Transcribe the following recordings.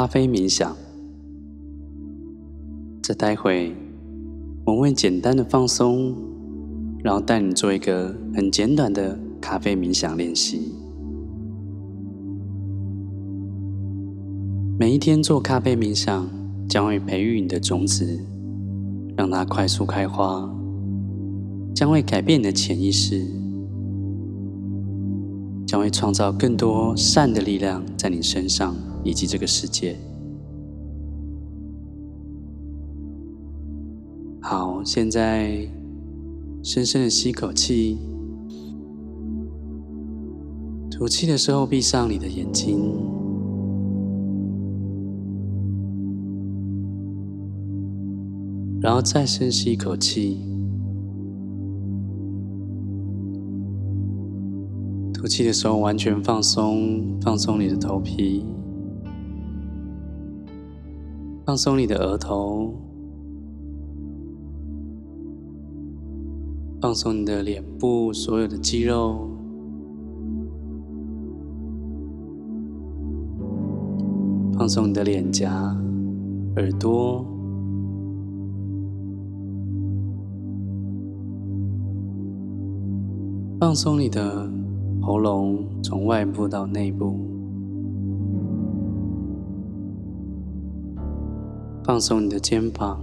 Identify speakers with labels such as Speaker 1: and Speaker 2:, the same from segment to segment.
Speaker 1: 咖啡冥想。这待会我会简单的放松，然后带你做一个很简短的咖啡冥想练习。每一天做咖啡冥想，将会培育你的种子，让它快速开花，将会改变你的潜意识。将会创造更多善的力量在你身上以及这个世界。好，现在深深的吸口气，吐气的时候闭上你的眼睛，然后再深吸一口气。吐气的时候，完全放松，放松你的头皮，放松你的额头，放松你的脸部所有的肌肉，放松你的脸颊、耳朵，放松你的。喉咙从外部到内部，放松你的肩膀、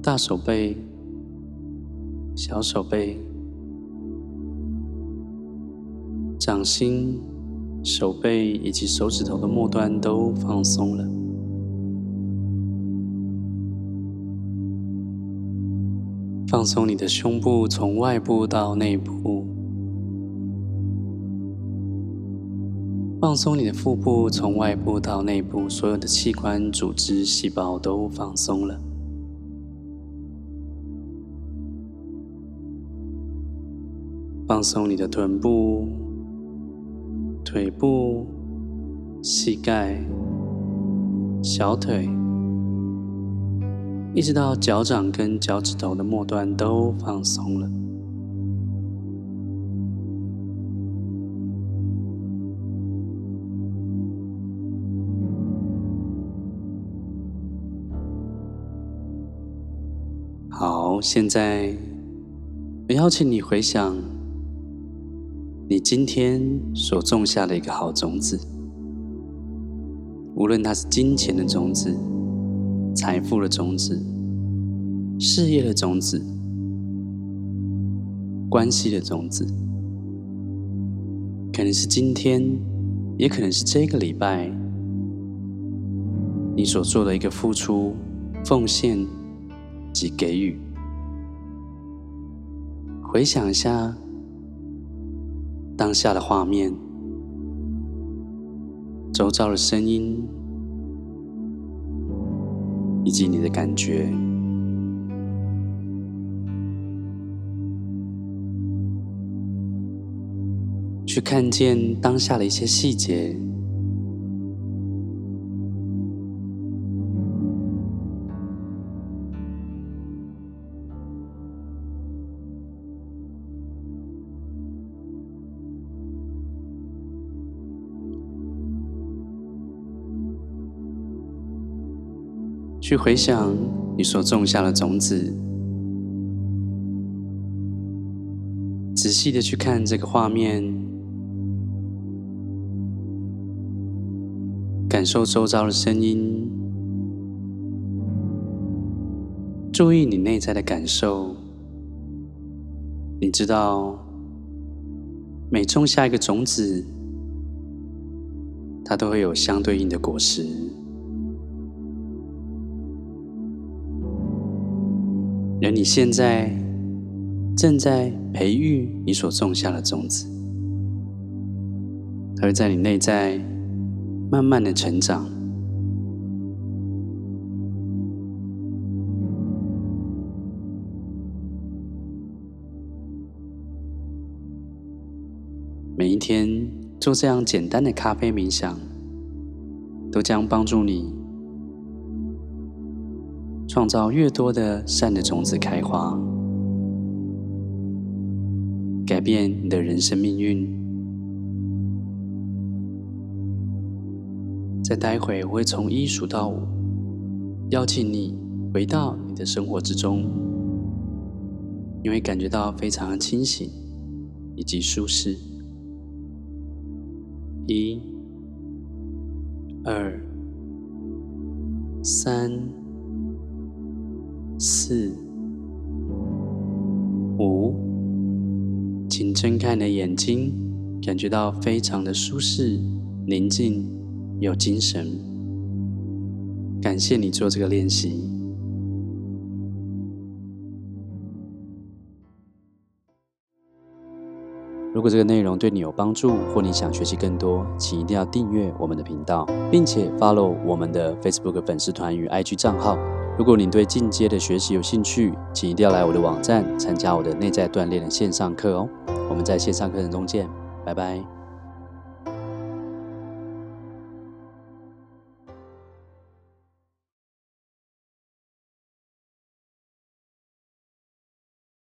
Speaker 1: 大手背、小手背、掌心、手背以及手指头的末端都放松了。放松你的胸部从外部到内部。放松你的腹部，从外部到内部，所有的器官、组织、细胞都放松了。放松你的臀部、腿部、膝盖、小腿，一直到脚掌跟脚趾头的末端都放松了。好，现在我邀请你回想你今天所种下的一个好种子，无论它是金钱的种子、财富的种子、事业的种子、关系的种子，可能是今天，也可能是这个礼拜，你所做的一个付出、奉献。及给予，回想一下当下的画面，周遭的声音，以及你的感觉，去看见当下的一些细节。去回想你所种下的种子，仔细的去看这个画面，感受周遭的声音，注意你内在的感受。你知道，每种下一个种子，它都会有相对应的果实。而你现在正在培育你所种下的种子，它会在你内在慢慢的成长。每一天做这样简单的咖啡冥想，都将帮助你。创造越多的善的种子开花，改变你的人生命运。在待会我会从一数到五，邀请你回到你的生活之中，你会感觉到非常的清醒以及舒适。一、二、三、四、五，请睁开你的眼睛，感觉到非常的舒适、宁静、有精神。感谢你做这个练习。如果这个内容对你有帮助，或你想学习更多，请一定要订阅我们的频道，并且 follow 我们的 Facebook 粉丝团与 IG 账号。如果你对进阶的学习有兴趣，请一定要来我的网站参加我的内在锻炼的线上课哦。我们在线上课程中见，拜拜。